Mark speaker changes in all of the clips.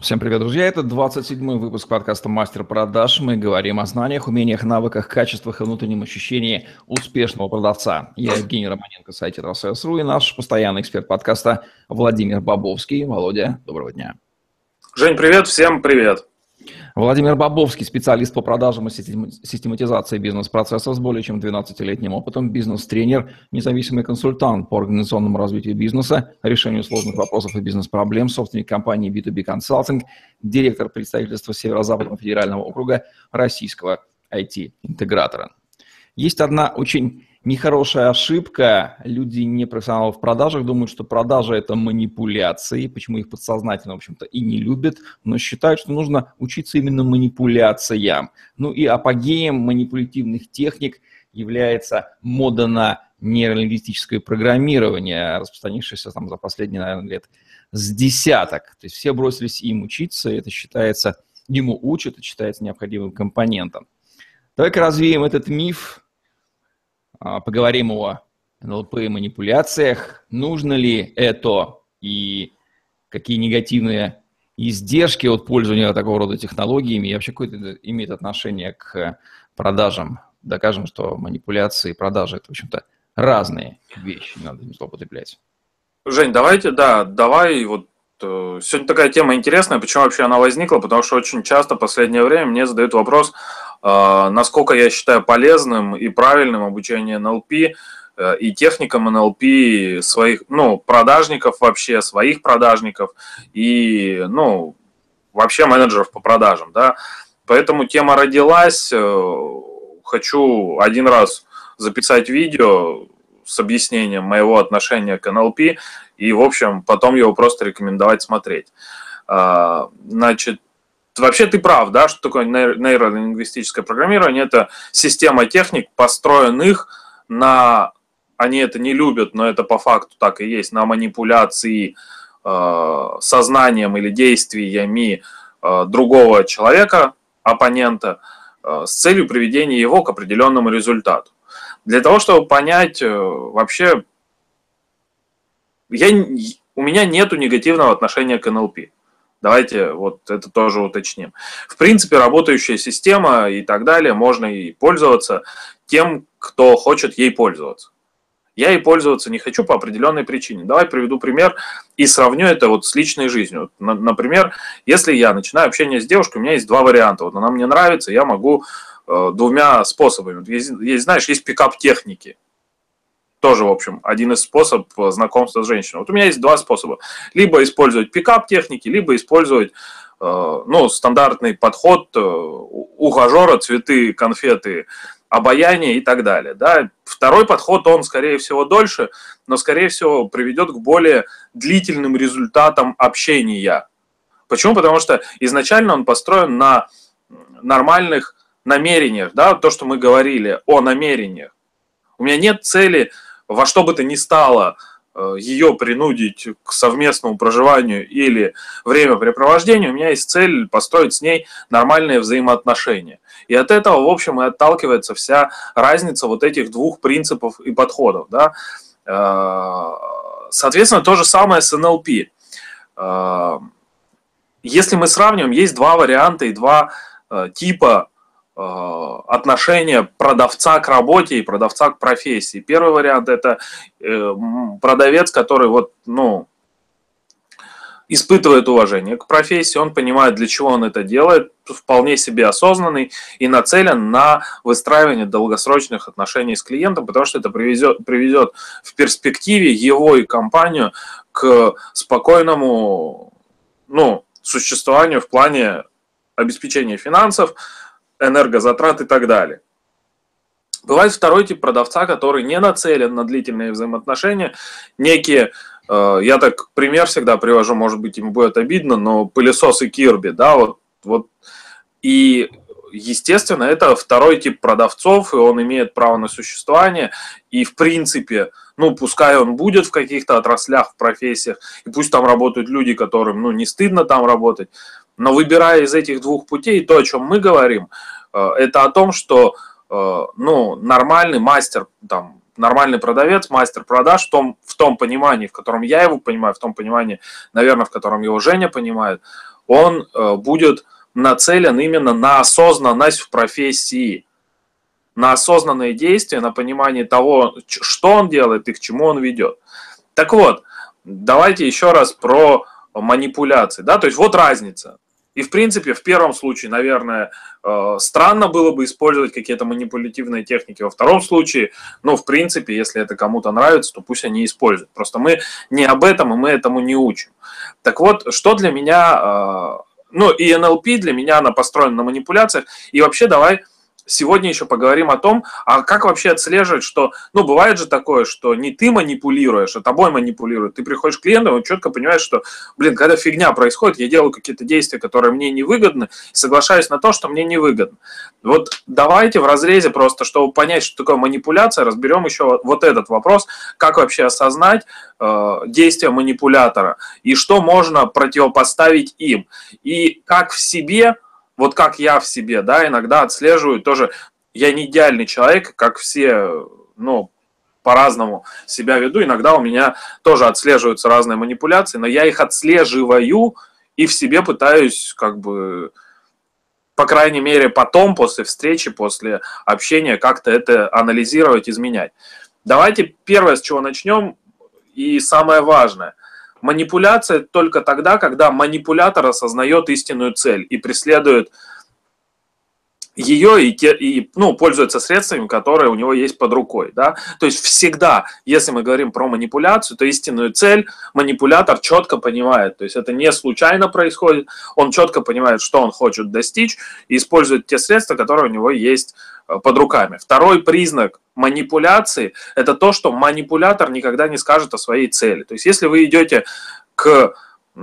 Speaker 1: Всем привет, друзья! Это 27-й выпуск подкаста «Мастер продаж». Мы говорим о знаниях, умениях, навыках, качествах и внутреннем ощущении успешного продавца. Я Евгений Романенко, сайт «Росс.ру» и наш постоянный эксперт подкаста Владимир Бобовский. Володя, доброго дня!
Speaker 2: Жень, привет! Всем привет!
Speaker 1: Владимир Бобовский, специалист по продажам и систематизации бизнес-процессов с более чем 12-летним опытом, бизнес-тренер, независимый консультант по организационному развитию бизнеса, решению сложных вопросов и бизнес-проблем, собственник компании B2B Consulting, директор представительства Северо-Западного федерального округа российского IT-интегратора. Есть одна очень нехорошая ошибка. Люди, не профессионалы в продажах, думают, что продажа – это манипуляции, почему их подсознательно, в общем-то, и не любят, но считают, что нужно учиться именно манипуляциям. Ну и апогеем манипулятивных техник является мода на нейролингвистическое программирование, распространившееся там за последние, наверное, лет с десяток. То есть все бросились им учиться, и это считается, ему учат, это считается необходимым компонентом. Давай-ка развеем этот миф, поговорим о НЛП и манипуляциях. Нужно ли это и какие негативные издержки от пользования такого рода технологиями и вообще какое-то имеет отношение к продажам. Докажем, что манипуляции и продажи – это, в общем-то, разные вещи, не надо им злоупотреблять.
Speaker 2: Жень, давайте, да, давай вот э, Сегодня такая тема интересная, почему вообще она возникла, потому что очень часто в последнее время мне задают вопрос, а, насколько я считаю полезным и правильным обучение НЛП э, и техникам НЛП своих, ну, продажников вообще, своих продажников и, ну, вообще менеджеров по продажам, да. Поэтому тема родилась. Э, хочу один раз записать видео с объяснением моего отношения к НЛП и, в общем, потом его просто рекомендовать смотреть. А, значит, Вообще ты прав, да, что такое нейролингвистическое программирование? Это система техник, построенных на, они это не любят, но это по факту так и есть, на манипуляции э, сознанием или действиями э, другого человека, оппонента, э, с целью приведения его к определенному результату. Для того, чтобы понять э, вообще, я, у меня нету негативного отношения к НЛП. Давайте вот это тоже уточним. В принципе, работающая система и так далее, можно и пользоваться тем, кто хочет ей пользоваться. Я ей пользоваться не хочу по определенной причине. Давай приведу пример и сравню это вот с личной жизнью. Например, если я начинаю общение с девушкой, у меня есть два варианта. Вот она мне нравится, я могу э, двумя способами. Есть, есть, знаешь, есть пикап техники тоже, в общем, один из способов знакомства с женщиной. Вот у меня есть два способа. Либо использовать пикап техники, либо использовать э, ну, стандартный подход э, ухажера, цветы, конфеты, обаяние и так далее. Да? Второй подход, он, скорее всего, дольше, но, скорее всего, приведет к более длительным результатам общения. Почему? Потому что изначально он построен на нормальных намерениях, да, то, что мы говорили о намерениях. У меня нет цели во что бы то ни стало э, ее принудить к совместному проживанию или времяпрепровождению, у меня есть цель построить с ней нормальные взаимоотношения. И от этого, в общем, и отталкивается вся разница вот этих двух принципов и подходов. Да? Э, соответственно, то же самое с НЛП. Э, если мы сравним, есть два варианта и два типа отношение продавца к работе и продавца к профессии. Первый вариант это э, продавец, который вот, ну, испытывает уважение к профессии, он понимает, для чего он это делает, вполне себе осознанный и нацелен на выстраивание долгосрочных отношений с клиентом, потому что это приведет, приведет в перспективе его и компанию к спокойному ну, существованию в плане обеспечения финансов, энергозатрат и так далее. Бывает второй тип продавца, который не нацелен на длительные взаимоотношения, некие, э, я так пример всегда привожу, может быть, ему будет обидно, но пылесосы Кирби, да, вот, вот, и естественно, это второй тип продавцов, и он имеет право на существование, и в принципе, ну, пускай он будет в каких-то отраслях, в профессиях, и пусть там работают люди, которым, ну, не стыдно там работать, но выбирая из этих двух путей, то, о чем мы говорим, э, это о том, что э, ну, нормальный мастер, там, нормальный продавец, мастер продаж в том, в том понимании, в котором я его понимаю, в том понимании, наверное, в котором его Женя понимает, он э, будет нацелен именно на осознанность в профессии, на осознанные действия, на понимание того, что он делает и к чему он ведет. Так вот, давайте еще раз про манипуляции. Да? То есть вот разница. И, в принципе, в первом случае, наверное, э, странно было бы использовать какие-то манипулятивные техники. Во втором случае, ну, в принципе, если это кому-то нравится, то пусть они используют. Просто мы не об этом, и мы этому не учим. Так вот, что для меня, э, ну, и НЛП для меня, она построена на манипуляциях. И вообще давай сегодня еще поговорим о том, а как вообще отслеживать, что, ну, бывает же такое, что не ты манипулируешь, а тобой манипулируют. Ты приходишь к клиенту, он четко понимает, что, блин, когда фигня происходит, я делаю какие-то действия, которые мне невыгодны, соглашаюсь на то, что мне невыгодно. Вот давайте в разрезе просто, чтобы понять, что такое манипуляция, разберем еще вот этот вопрос, как вообще осознать э, действия манипулятора и что можно противопоставить им. И как в себе вот как я в себе, да, иногда отслеживаю тоже, я не идеальный человек, как все, ну, по-разному себя веду, иногда у меня тоже отслеживаются разные манипуляции, но я их отслеживаю и в себе пытаюсь как бы по крайней мере, потом, после встречи, после общения, как-то это анализировать, изменять. Давайте первое, с чего начнем, и самое важное. Манипуляция только тогда, когда манипулятор осознает истинную цель и преследует ее и, и ну, пользуется средствами, которые у него есть под рукой. Да? То есть всегда, если мы говорим про манипуляцию, то истинную цель манипулятор четко понимает. То есть это не случайно происходит, он четко понимает, что он хочет достичь и использует те средства, которые у него есть э, под руками. Второй признак манипуляции – это то, что манипулятор никогда не скажет о своей цели. То есть если вы идете к э,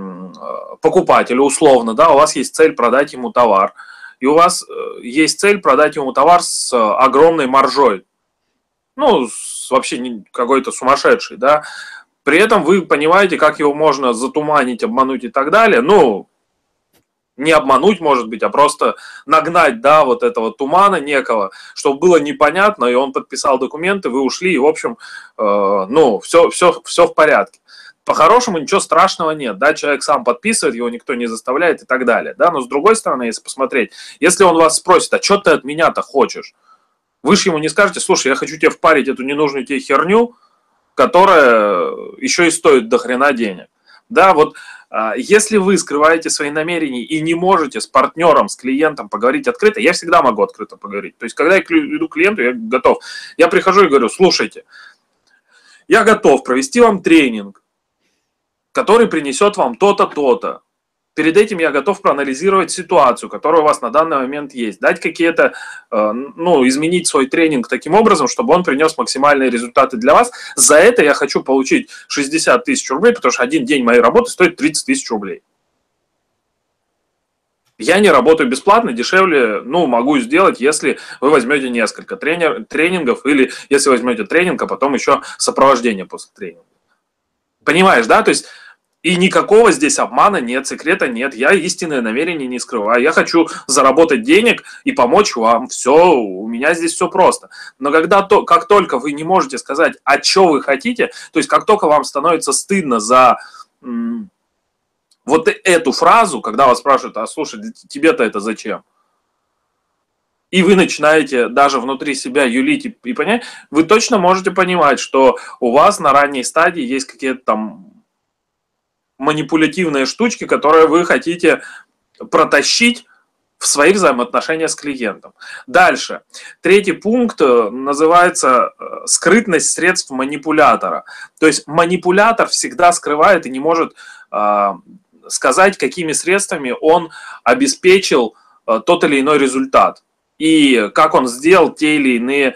Speaker 2: покупателю условно, да, у вас есть цель продать ему товар – и у вас э, есть цель продать ему товар с э, огромной маржой, ну, вообще какой-то сумасшедший, да, при этом вы понимаете, как его можно затуманить, обмануть и так далее, ну, не обмануть, может быть, а просто нагнать, да, вот этого тумана некого, чтобы было непонятно, и он подписал документы, вы ушли, и, в общем, э, ну, все, все, все в порядке. По-хорошему ничего страшного нет, да, человек сам подписывает, его никто не заставляет и так далее, да, но с другой стороны, если посмотреть, если он вас спросит, а что ты от меня-то хочешь, вы же ему не скажете, слушай, я хочу тебе впарить эту ненужную тебе херню, которая еще и стоит до хрена денег. Да, вот а, если вы скрываете свои намерения и не можете с партнером, с клиентом поговорить открыто, я всегда могу открыто поговорить. То есть, когда я иду к клиенту, я готов. Я прихожу и говорю, слушайте, я готов провести вам тренинг, который принесет вам то-то, то-то. Перед этим я готов проанализировать ситуацию, которая у вас на данный момент есть, дать какие-то, э, ну, изменить свой тренинг таким образом, чтобы он принес максимальные результаты для вас. За это я хочу получить 60 тысяч рублей, потому что один день моей работы стоит 30 тысяч рублей. Я не работаю бесплатно, дешевле, ну, могу сделать, если вы возьмете несколько тренер, тренингов или если возьмете тренинг, а потом еще сопровождение после тренинга. Понимаешь, да? То есть и никакого здесь обмана нет, секрета нет. Я истинное намерение не скрываю. Я хочу заработать денег и помочь вам. Все, у меня здесь все просто. Но когда то, как только вы не можете сказать, а что вы хотите, то есть как только вам становится стыдно за м, вот эту фразу, когда вас спрашивают, а слушай, тебе-то это зачем? и вы начинаете даже внутри себя юлить и, и понять, вы точно можете понимать, что у вас на ранней стадии есть какие-то там манипулятивные штучки, которые вы хотите протащить в своих взаимоотношениях с клиентом. Дальше. Третий пункт э, называется э, скрытность средств манипулятора. То есть манипулятор всегда скрывает и не может э, сказать, какими средствами он обеспечил э, тот или иной результат. И как он сделал те или иные...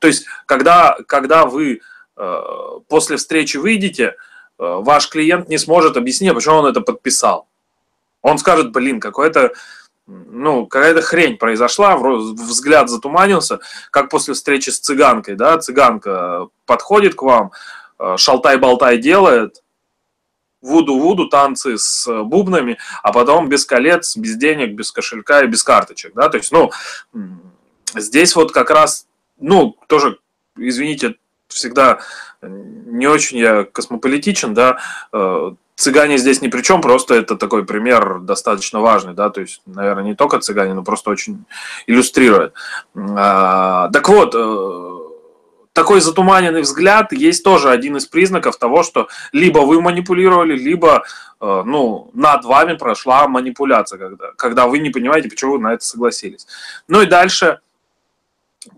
Speaker 2: То есть, когда, когда вы э, после встречи выйдете, Э, ваш клиент не сможет объяснить, почему он это подписал. Он скажет, блин, какой-то ну, какая-то хрень произошла, взгляд затуманился, как после встречи с цыганкой, да, цыганка подходит к вам, э, шалтай-болтай делает, вуду-вуду, танцы с бубнами, а потом без колец, без денег, без кошелька и без карточек, да, то есть, ну, здесь вот как раз, ну, тоже, извините, всегда не очень я космополитичен, да, э, цыгане здесь ни при чем, просто это такой пример достаточно важный, да, то есть, наверное, не только цыгане, но просто очень иллюстрирует. А, так вот, э, такой затуманенный взгляд есть тоже один из признаков того, что либо вы манипулировали, либо э, ну, над вами прошла манипуляция, когда, когда вы не понимаете, почему вы на это согласились. Ну и дальше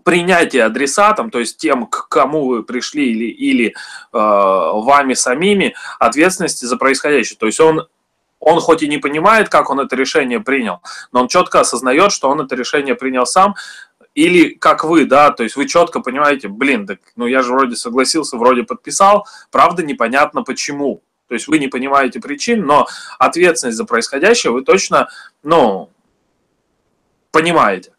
Speaker 2: принятие адресатом, то есть тем, к кому вы пришли или, или э, вами самими, ответственности за происходящее. То есть он он хоть и не понимает, как он это решение принял, но он четко осознает, что он это решение принял сам, или как вы, да, то есть вы четко понимаете, блин, так, ну я же вроде согласился, вроде подписал, правда непонятно почему. То есть вы не понимаете причин, но ответственность за происходящее вы точно, ну, понимаете.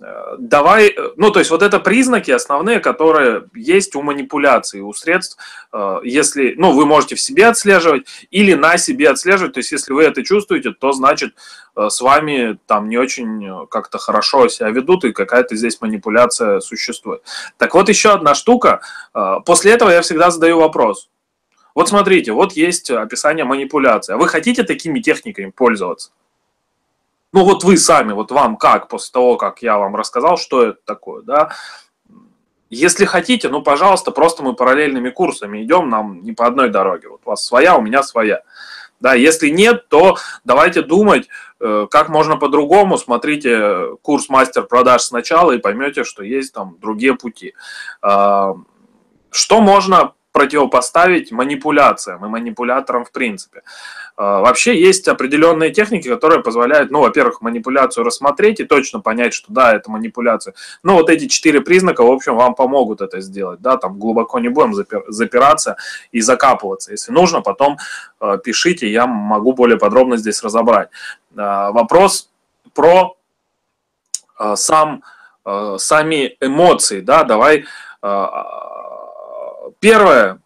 Speaker 2: Э, давай, э, ну, то есть вот это признаки основные, которые есть у манипуляции, у средств, э, если, ну, вы можете в себе отслеживать или на себе отслеживать, то есть если вы это чувствуете, то значит с вами там не очень как-то хорошо себя ведут и какая-то здесь манипуляция существует. Так вот еще одна штука, после этого я всегда задаю вопрос. Вот смотрите, вот есть описание манипуляции, а вы хотите такими техниками пользоваться? Ну вот вы сами, вот вам как, после того, как я вам рассказал, что это такое, да, если хотите, ну, пожалуйста, просто мы параллельными курсами идем, нам не по одной дороге. Вот у вас своя, у меня своя. Да, если нет, то давайте думать, э, как можно по-другому. Смотрите курс мастер продаж сначала и поймете, что есть там другие пути. А, что можно противопоставить манипуляциям и манипуляторам в принципе. А, вообще есть определенные техники, которые позволяют, ну, во-первых, манипуляцию рассмотреть и точно понять, что да, это манипуляция. Ну, вот эти четыре признака, в общем, вам помогут это сделать, да, там глубоко не будем запираться и закапываться. Если нужно, потом а, пишите, я могу более подробно здесь разобрать. А, вопрос про сам, сами эмоции, да, давай Первое,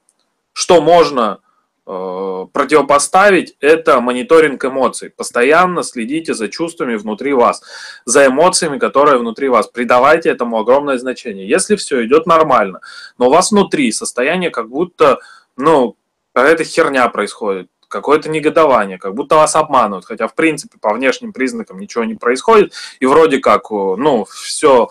Speaker 2: что можно э, противопоставить, это мониторинг эмоций. Постоянно следите за чувствами внутри вас, за эмоциями, которые внутри вас. Придавайте этому огромное значение. Если все идет нормально, но у вас внутри состояние как будто, ну, какая-то херня происходит, какое-то негодование, как будто вас обманывают, хотя в принципе по внешним признакам ничего не происходит, и вроде как, ну, все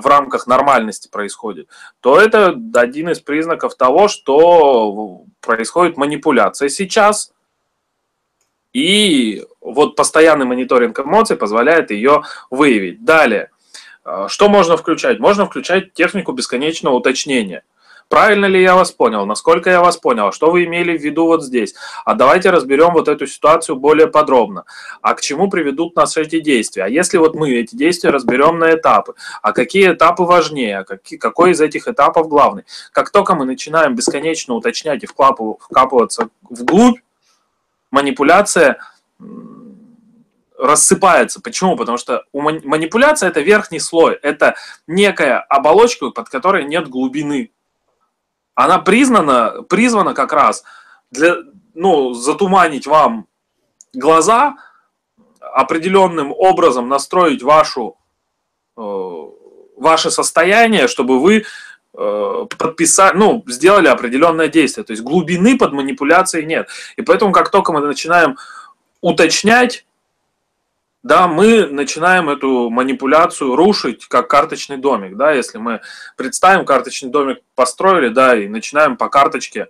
Speaker 2: в рамках нормальности происходит, то это один из признаков того, что происходит манипуляция сейчас. И вот постоянный мониторинг эмоций позволяет ее выявить. Далее, а, что можно включать? Можно включать технику бесконечного уточнения – Правильно ли я вас понял? Насколько я вас понял? Что вы имели в виду вот здесь? А давайте разберем вот эту ситуацию более подробно. А к чему приведут нас эти действия? А если вот мы эти действия разберем на этапы? А какие этапы важнее? А какие, какой из этих этапов главный? Как только мы начинаем бесконечно уточнять и вкапываться вглубь, манипуляция рассыпается. Почему? Потому что у манипуляция это верхний слой, это некая оболочка, под которой нет глубины она признана, призвана как раз для, ну, затуманить вам глаза, определенным образом настроить вашу, э, ваше состояние, чтобы вы э, подписали, ну, сделали определенное действие. То есть глубины под манипуляцией нет. И поэтому, как только мы начинаем уточнять да, мы начинаем эту манипуляцию рушить как карточный домик, да, если мы представим карточный домик построили, да, и начинаем по карточке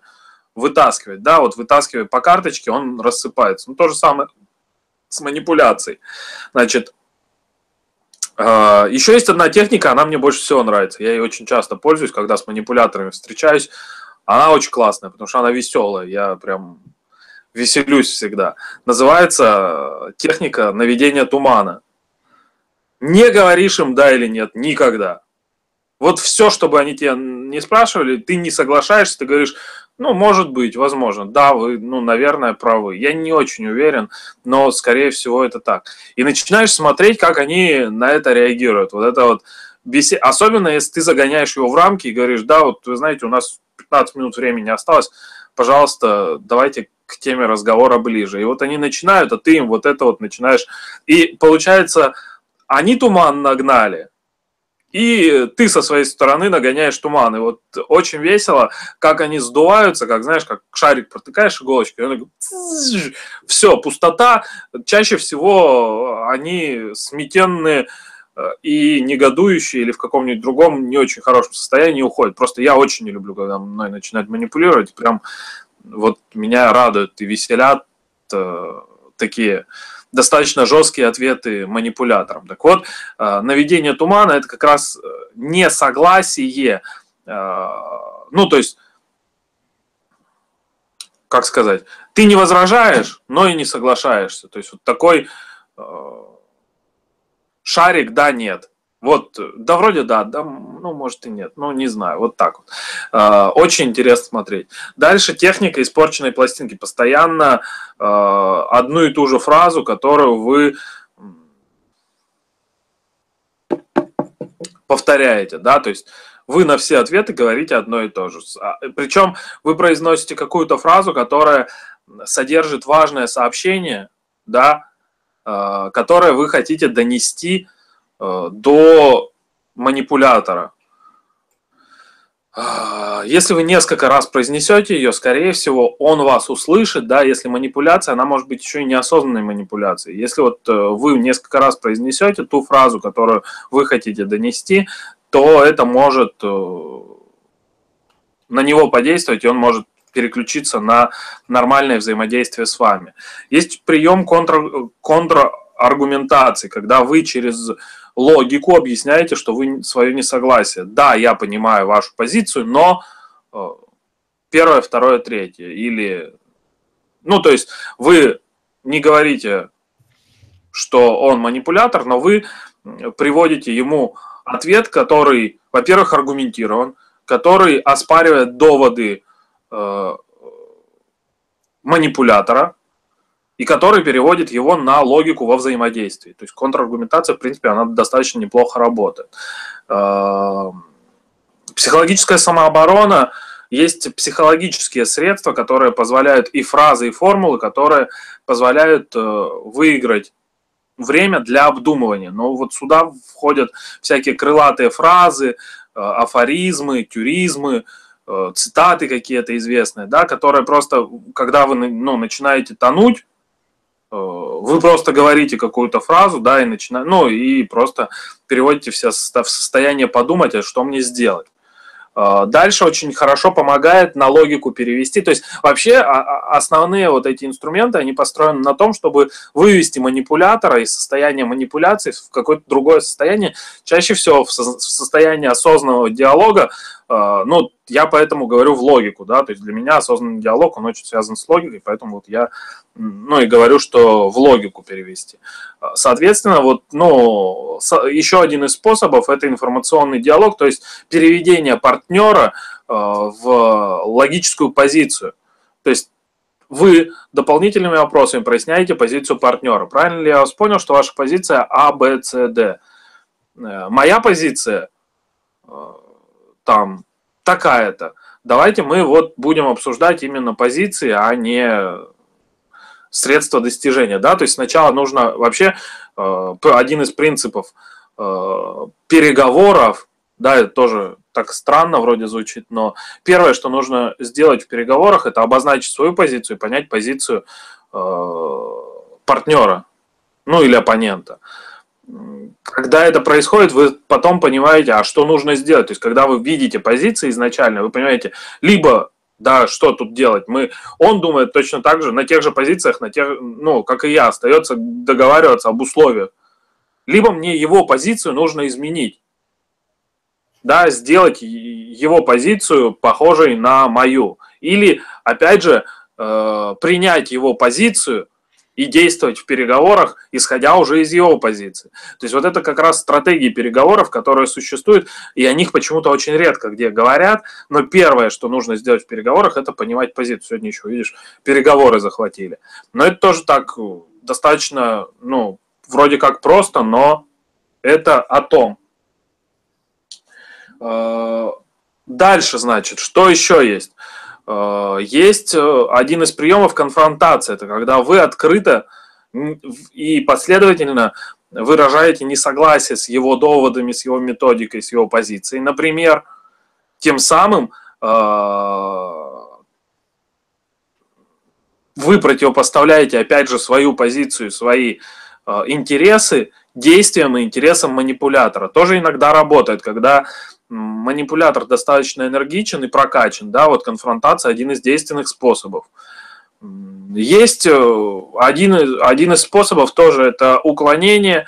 Speaker 2: вытаскивать, да, вот вытаскивая по карточке, он рассыпается. Ну, то же самое с манипуляцией. Значит, а, еще есть одна техника, она мне больше всего нравится. Я ей очень часто пользуюсь, когда с манипуляторами встречаюсь. Она очень классная, потому что она веселая. Я прям веселюсь всегда. Называется техника наведения тумана. Не говоришь им да или нет никогда. Вот все, чтобы они тебя не спрашивали, ты не соглашаешься, ты говоришь, ну, может быть, возможно, да, вы, ну, наверное, правы. Я не очень уверен, но, скорее всего, это так. И начинаешь смотреть, как они на это реагируют. Вот это вот бесед... Особенно, если ты загоняешь его в рамки и говоришь, да, вот, вы знаете, у нас 15 минут времени осталось, пожалуйста, давайте к теме разговора ближе. И вот они начинают, а ты им вот это вот начинаешь. И получается, они туман нагнали, и ты со своей стороны нагоняешь туман. И вот очень весело, как они сдуваются, как, знаешь, как шарик протыкаешь иголочкой, и он все, пустота. Чаще всего они сметенные и негодующие или в каком-нибудь другом не очень хорошем состоянии уходят. Просто я очень не люблю, когда мной начинают манипулировать. Прям вот меня радуют и веселят э, такие достаточно жесткие ответы манипуляторам. Так вот, э, наведение тумана – это как раз э, несогласие, э, ну, то есть, как сказать, ты не возражаешь, но и не соглашаешься. То есть, вот такой шарик «да-нет». Вот, да, вроде да, да, ну, может и нет, ну, не знаю, вот так вот. Э, очень интересно смотреть. Дальше техника испорченной пластинки. Постоянно э, одну и ту же фразу, которую вы повторяете, да, то есть вы на все ответы говорите одно и то же. А, Причем вы произносите какую-то фразу, которая содержит важное сообщение, да, э, которое вы хотите донести до манипулятора. А, если вы несколько раз произнесете ее, скорее всего, он вас услышит, да, если манипуляция, она может быть еще и неосознанной манипуляцией. Если вот э, вы несколько раз произнесете ту фразу, которую вы хотите донести, то это может э, на него подействовать, и он может переключиться на нормальное взаимодействие с вами. Есть прием контр, контраргументации, когда вы через логику объясняете, что вы свое несогласие. Да, я понимаю вашу позицию, но э, первое, второе, третье. Или, ну, то есть вы не говорите, что он манипулятор, но вы приводите ему ответ, который, во-первых, аргументирован, который оспаривает доводы э, манипулятора, и который переводит его на логику во взаимодействии. То есть контраргументация, в принципе, она достаточно неплохо работает. Эм, психологическая самооборона есть психологические средства, которые позволяют и фразы, и формулы, которые позволяют э, выиграть время для обдумывания. Но вот сюда входят всякие крылатые фразы, э, афоризмы, тюризмы, э, цитаты какие-то известные, да, которые просто, когда вы ну, начинаете тонуть вы просто говорите какую-то фразу, да, и начинаете, ну, и просто переводите все в состояние подумать, а что мне сделать. Э, дальше очень хорошо помогает на логику перевести. То есть вообще а, а, основные вот эти инструменты, они построены на том, чтобы вывести манипулятора из состояния манипуляции в какое-то другое состояние. Чаще всего в состояние осознанного диалога, э, ну, я поэтому говорю в логику, да, то есть для меня осознанный диалог, он очень связан с логикой, поэтому вот я, ну, и говорю, что в логику перевести. Соответственно, вот, ну, еще один из способов – это информационный диалог, то есть переведение партнера э, в логическую позицию. То есть вы дополнительными вопросами проясняете позицию партнера. Правильно ли я вас понял, что ваша позиция А, Б, С, Д? Э, моя позиция там такая-то. Давайте мы вот будем обсуждать именно позиции, а не средства достижения. Да? То есть сначала нужно вообще э, один из принципов э, переговоров, да, это тоже так странно вроде звучит, но первое, что нужно сделать в переговорах, это обозначить свою позицию и понять позицию э, партнера, ну или оппонента когда это происходит, вы потом понимаете, а что нужно сделать. То есть, когда вы видите позиции изначально, вы понимаете, либо да, что тут делать? Мы, он думает точно так же, на тех же позициях, на тех, ну, как и я, остается договариваться об условиях. Либо мне его позицию нужно изменить. Да, сделать его позицию похожей на мою. Или, опять же, э, принять его позицию – и действовать в переговорах, исходя уже из его позиции. То есть вот это как раз стратегии переговоров, которые существуют, и о них почему-то очень редко где говорят, но первое, что нужно сделать в переговорах, это понимать позицию. Сегодня еще, видишь, переговоры захватили. Но это тоже так э, достаточно, ну, вроде как просто, но это о том. Э, дальше, значит, что еще есть? Э, есть э, один из приемов конфронтации. Это когда вы открыто и последовательно выражаете несогласие с его доводами, с его методикой, с его позицией, например, тем самым э, вы противопоставляете, опять же, свою позицию, свои интересы действиям и интересам манипулятора. Тоже иногда работает, когда манипулятор достаточно энергичен и прокачан, да, вот конфронтация один из действенных способов. Есть э, один, один из способов тоже это уклонение,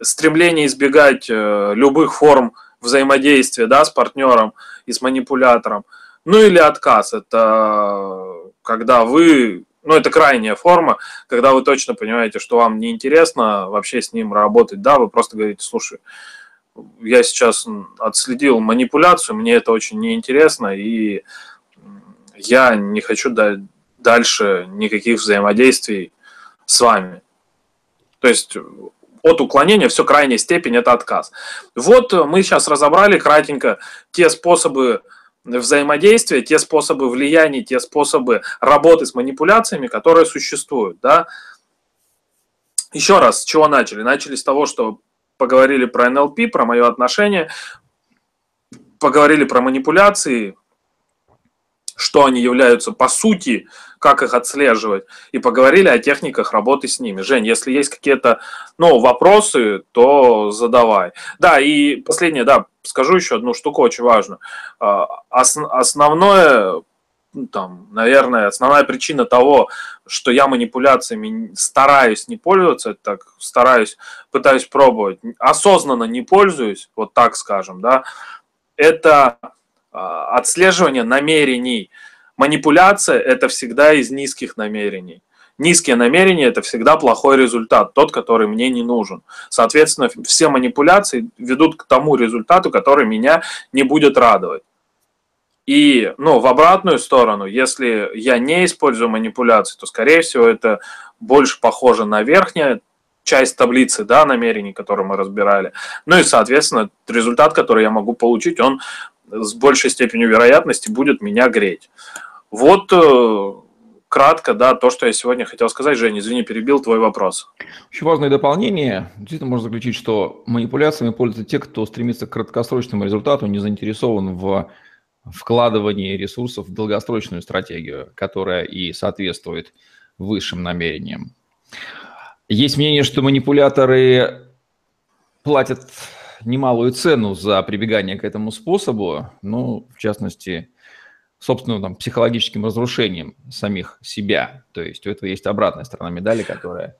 Speaker 2: стремление избегать э, любых форм взаимодействия да, с партнером и с манипулятором. Ну или отказ, это когда вы, ну это крайняя форма, когда вы точно понимаете, что вам неинтересно вообще с ним работать, да, вы просто говорите, слушай, я сейчас отследил манипуляцию, мне это очень неинтересно, и я не хочу дальше никаких взаимодействий с вами. То есть от уклонения все крайняя степень это отказ. Вот мы сейчас разобрали кратенько те способы взаимодействия, те способы влияния, те способы работы с манипуляциями, которые существуют. Да? Еще раз, с чего начали? Начали с того, что поговорили про НЛП, про мое отношение, поговорили про манипуляции, что они являются по сути, как их отслеживать, и поговорили о техниках работы с ними. Жень, если есть какие-то ну, вопросы, то задавай. Да, и последнее, да, скажу еще одну штуку очень важную. А, основное ну, там, наверное, основная причина того, что я манипуляциями стараюсь не пользоваться, так стараюсь, пытаюсь пробовать, осознанно не пользуюсь, вот так скажем, да, это а, отслеживание намерений. Манипуляция – это всегда из низких намерений. Низкие намерения – это всегда плохой результат, тот, который мне не нужен. Соответственно, все манипуляции ведут к тому результату, который меня не будет радовать. И, ну, в обратную сторону, если я не использую манипуляции, то, скорее всего, это больше похоже на верхнюю часть таблицы, да, намерений, которые мы разбирали. Ну и, соответственно, результат, который я могу получить, он с большей степенью вероятности будет меня греть. Вот э, кратко, да, то, что я сегодня хотел сказать. Женя, извини, перебил твой вопрос.
Speaker 1: Очень важное дополнение. Действительно, можно заключить, что манипуляциями пользуются те, кто стремится к краткосрочному результату, не заинтересован в вкладывание ресурсов в долгосрочную стратегию, которая и соответствует высшим намерениям. Есть мнение, что манипуляторы платят немалую цену за прибегание к этому способу, ну, в частности, собственным там, психологическим разрушением самих себя. То есть у этого есть обратная сторона медали, которая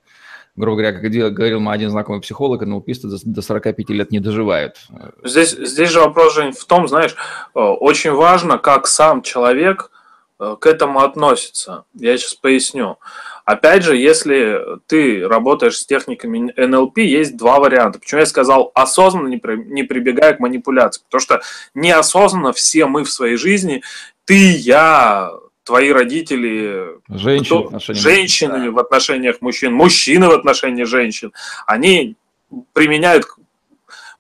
Speaker 1: грубо говоря, как говорил мой один знакомый психолог, НЛПисты до 45 лет не доживают.
Speaker 2: Здесь, здесь же вопрос, Жень, в том, знаешь, э, очень важно, как сам человек э, к этому относится. Я сейчас поясню. Опять же, если ты работаешь с техниками НЛП, есть два варианта. Почему я сказал осознанно, не прибегая к манипуляции? Потому что неосознанно все мы в своей жизни, ты, я, твои родители,
Speaker 1: женщины,
Speaker 2: кто, в, женщины в отношениях мужчин, мужчины в отношении женщин, они применяют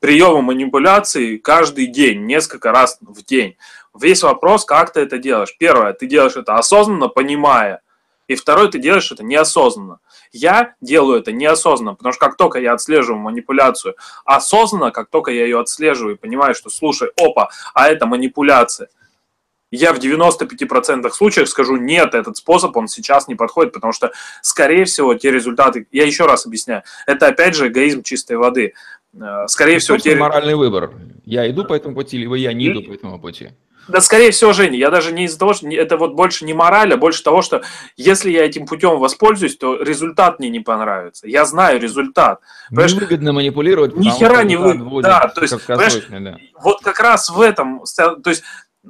Speaker 2: приемы манипуляции каждый день, несколько раз в день. Весь вопрос, как ты это делаешь. Первое, ты делаешь это осознанно, понимая. И второе, ты делаешь это неосознанно. Я делаю это неосознанно, потому что как только я отслеживаю манипуляцию осознанно, как только я ее отслеживаю и понимаю, что слушай, опа, а это манипуляция – я в 95% случаев скажу, нет, этот способ, он сейчас не подходит, потому что, скорее всего, те результаты, я еще раз объясняю, это опять же эгоизм чистой воды. Э, скорее всего,
Speaker 1: те... моральный выбор. Я иду по этому пути, либо я не иду по этому пути.
Speaker 2: Да, скорее всего, Женя, я даже не из-за того, что это вот больше не мораль, а больше того, что если я этим путем воспользуюсь, то результат мне не понравится. Я знаю результат.
Speaker 1: Невыгодно манипулировать.
Speaker 2: Ни хера не выгодно. Да, то есть, да. вот как раз в этом, то есть э,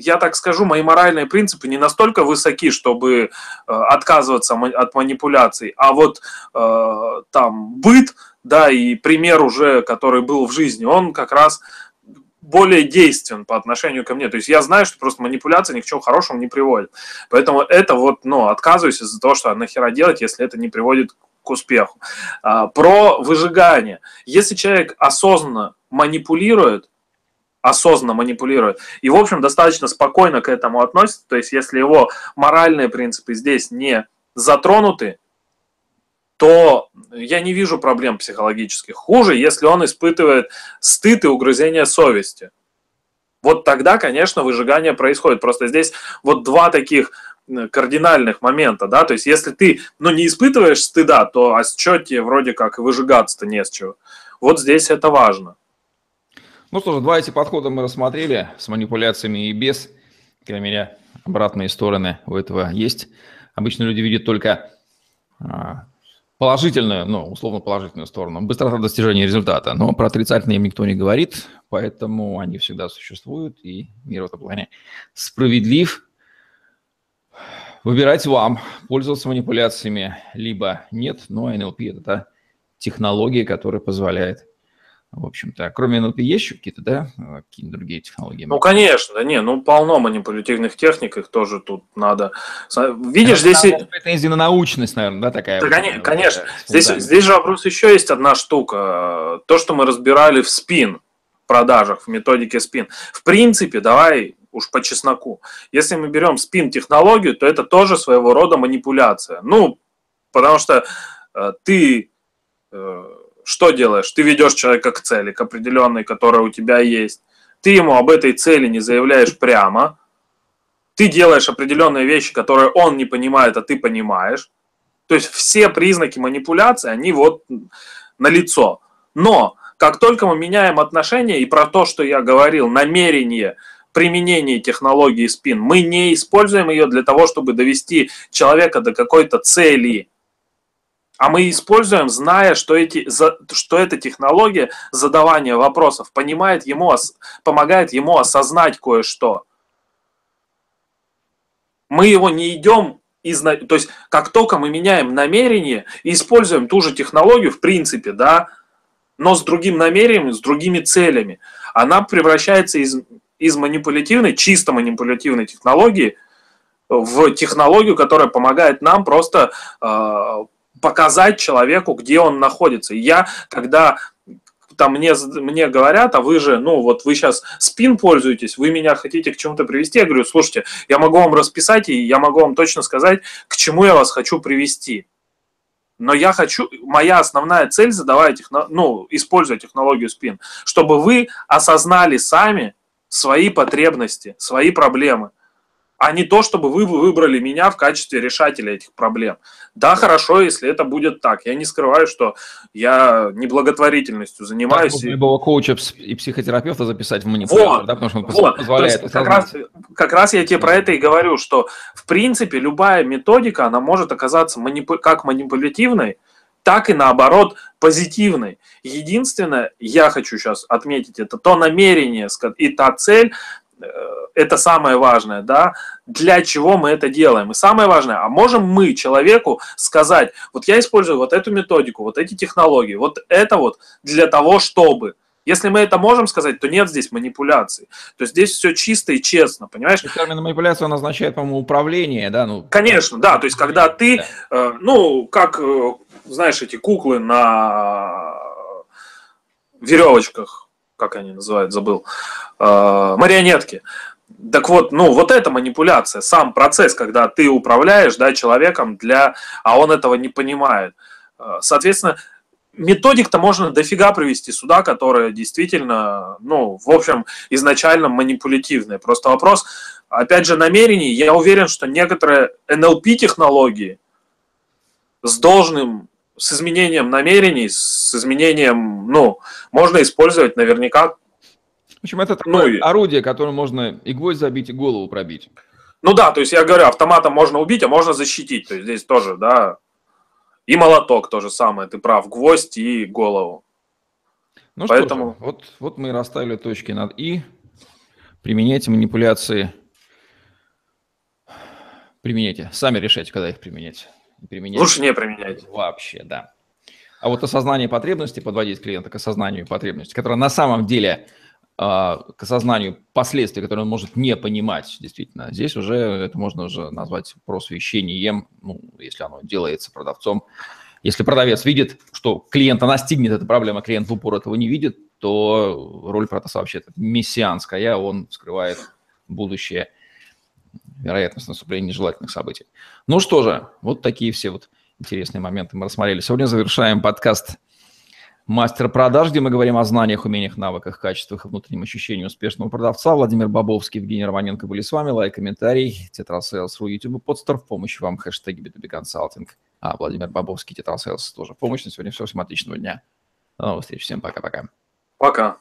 Speaker 2: я так скажу, мои моральные принципы не настолько высоки, чтобы э, отказываться от манипуляций, а вот э, там быт, да, и пример уже, который был в жизни, он как раз более действен по отношению ко мне. То есть я знаю, что просто манипуляция ни к чему хорошему не приводит. Поэтому это вот, ну, отказываюсь из-за того, что нахера делать, если это не приводит к успеху. А, про выжигание. Если человек осознанно манипулирует, осознанно манипулирует. И, в общем, достаточно спокойно к этому относится. То есть, если его моральные принципы здесь не затронуты, то я не вижу проблем психологических. Хуже, если он испытывает стыд и угрызение совести. Вот тогда, конечно, выжигание происходит. Просто здесь вот два таких кардинальных момента, да, то есть если ты, ну, не испытываешь стыда, то а с тебе вроде как выжигаться-то не с чего. Вот здесь это важно.
Speaker 1: Ну что ж, два эти подхода мы рассмотрели с манипуляциями и без. Крайней мере, обратные стороны у этого есть. Обычно люди видят только а, положительную, ну, условно положительную сторону, быстрота достижения результата. Но про отрицательные им никто не говорит, поэтому они всегда существуют, и мир в этом плане справедлив. Выбирать вам, пользоваться манипуляциями, либо нет, но NLP – это технология, которая позволяет в общем-то. Кроме NLP есть еще какие-то, да, какие-то другие технологии?
Speaker 2: Ну, конечно, да, не, ну, полно манипулятивных техник, их тоже тут надо... Видишь, это, здесь...
Speaker 1: Претензия на научность, наверное, да, такая?
Speaker 2: Да, вот, конечно, конечно. Здесь, здесь же вопрос еще есть одна штука. То, что мы разбирали в спин, продажах, в методике спин. В принципе, давай уж по чесноку. Если мы берем спин-технологию, то это тоже своего рода манипуляция. Ну, потому что э, ты... Э, что делаешь? Ты ведешь человека к цели, к определенной, которая у тебя есть. Ты ему об этой цели не заявляешь прямо. Ты делаешь определенные вещи, которые он не понимает, а ты понимаешь. То есть все признаки манипуляции, они вот на лицо. Но как только мы меняем отношения и про то, что я говорил, намерение применения технологии спин, мы не используем ее для того, чтобы довести человека до какой-то цели – а мы используем, зная, что, эти, что эта технология задавания вопросов понимает ему, помогает ему осознать кое-что. Мы его не идем из... То есть, как только мы меняем намерение и используем ту же технологию, в принципе, да, но с другим намерением, с другими целями, она превращается из, из манипулятивной, чисто манипулятивной технологии в технологию, которая помогает нам просто э, показать человеку, где он находится. я, когда там мне, мне говорят, а вы же, ну вот вы сейчас спин пользуетесь, вы меня хотите к чему-то привести, я говорю, слушайте, я могу вам расписать, и я могу вам точно сказать, к чему я вас хочу привести. Но я хочу, моя основная цель, задавая техно, ну, используя технологию спин, чтобы вы осознали сами свои потребности, свои проблемы а не то, чтобы вы выбрали меня в качестве решателя этих проблем. Да, хорошо, если это будет так. Я не скрываю, что я не благотворительностью занимаюсь. Так,
Speaker 1: любого коуча и психотерапевта записать в манипулятор,
Speaker 2: вот, да, потому что он вот. позволяет это как раз, как раз я тебе про это и говорю, что в принципе любая методика, она может оказаться манипу... как манипулятивной, так и наоборот позитивной. Единственное, я хочу сейчас отметить, это то намерение и та цель, это самое важное, да, для чего мы это делаем. И самое важное, а можем мы человеку сказать, вот я использую вот эту методику, вот эти технологии, вот это вот для того, чтобы. Если мы это можем сказать, то нет здесь манипуляций. То есть здесь все чисто и честно, понимаешь?
Speaker 1: Термин манипуляция он означает, по-моему, управление, да?
Speaker 2: Ну, Конечно, да. То есть когда ты, да. э, ну, как, э, знаешь, эти куклы на веревочках, как они называют, забыл, э, марионетки. Так вот, ну, вот эта манипуляция, сам процесс, когда ты управляешь, да, человеком для, а он этого не понимает. Э, соответственно, методик-то можно дофига привести сюда, которая действительно, ну, в общем, изначально манипулятивная. Просто вопрос, опять же, намерений. Я уверен, что некоторые NLP-технологии с должным с изменением намерений, с изменением, ну, можно использовать наверняка.
Speaker 1: В общем, это такое ну, орудие, которое можно и гвоздь забить, и голову пробить.
Speaker 2: Ну да, то есть я говорю, автоматом можно убить, а можно защитить. То есть здесь тоже, да, и молоток то же самое, ты прав, гвоздь и голову.
Speaker 1: Ну Поэтому... что ж, вот, вот мы и расставили точки над «и». Применяйте манипуляции. Применяйте. Сами решайте, когда их применять
Speaker 2: применять. Лучше не применять.
Speaker 1: Вообще, да. А вот осознание потребностей, подводить клиента к осознанию потребностей, которое на самом деле а, к осознанию последствий, которые он может не понимать, действительно. Здесь уже это можно уже назвать просвещением, ну, если оно делается продавцом. Если продавец видит, что клиента настигнет эта проблема, клиент в упор этого не видит, то роль продавца вообще мессианская, он скрывает будущее вероятность наступления нежелательных событий. Ну что же, вот такие все вот интересные моменты мы рассмотрели. Сегодня завершаем подкаст «Мастер продаж», где мы говорим о знаниях, умениях, навыках, качествах и внутреннем ощущении успешного продавца. Владимир Бобовский, Евгений Романенко были с вами. Лайк, комментарий, TetraSales.ru, YouTube, Podster в помощь вам, хэштеги B2B консалтинг. А, Владимир Бобовский, TetraSales тоже в помощь. На сегодня все. Всем отличного дня. До новых встреч. Всем пока-пока.
Speaker 2: Пока.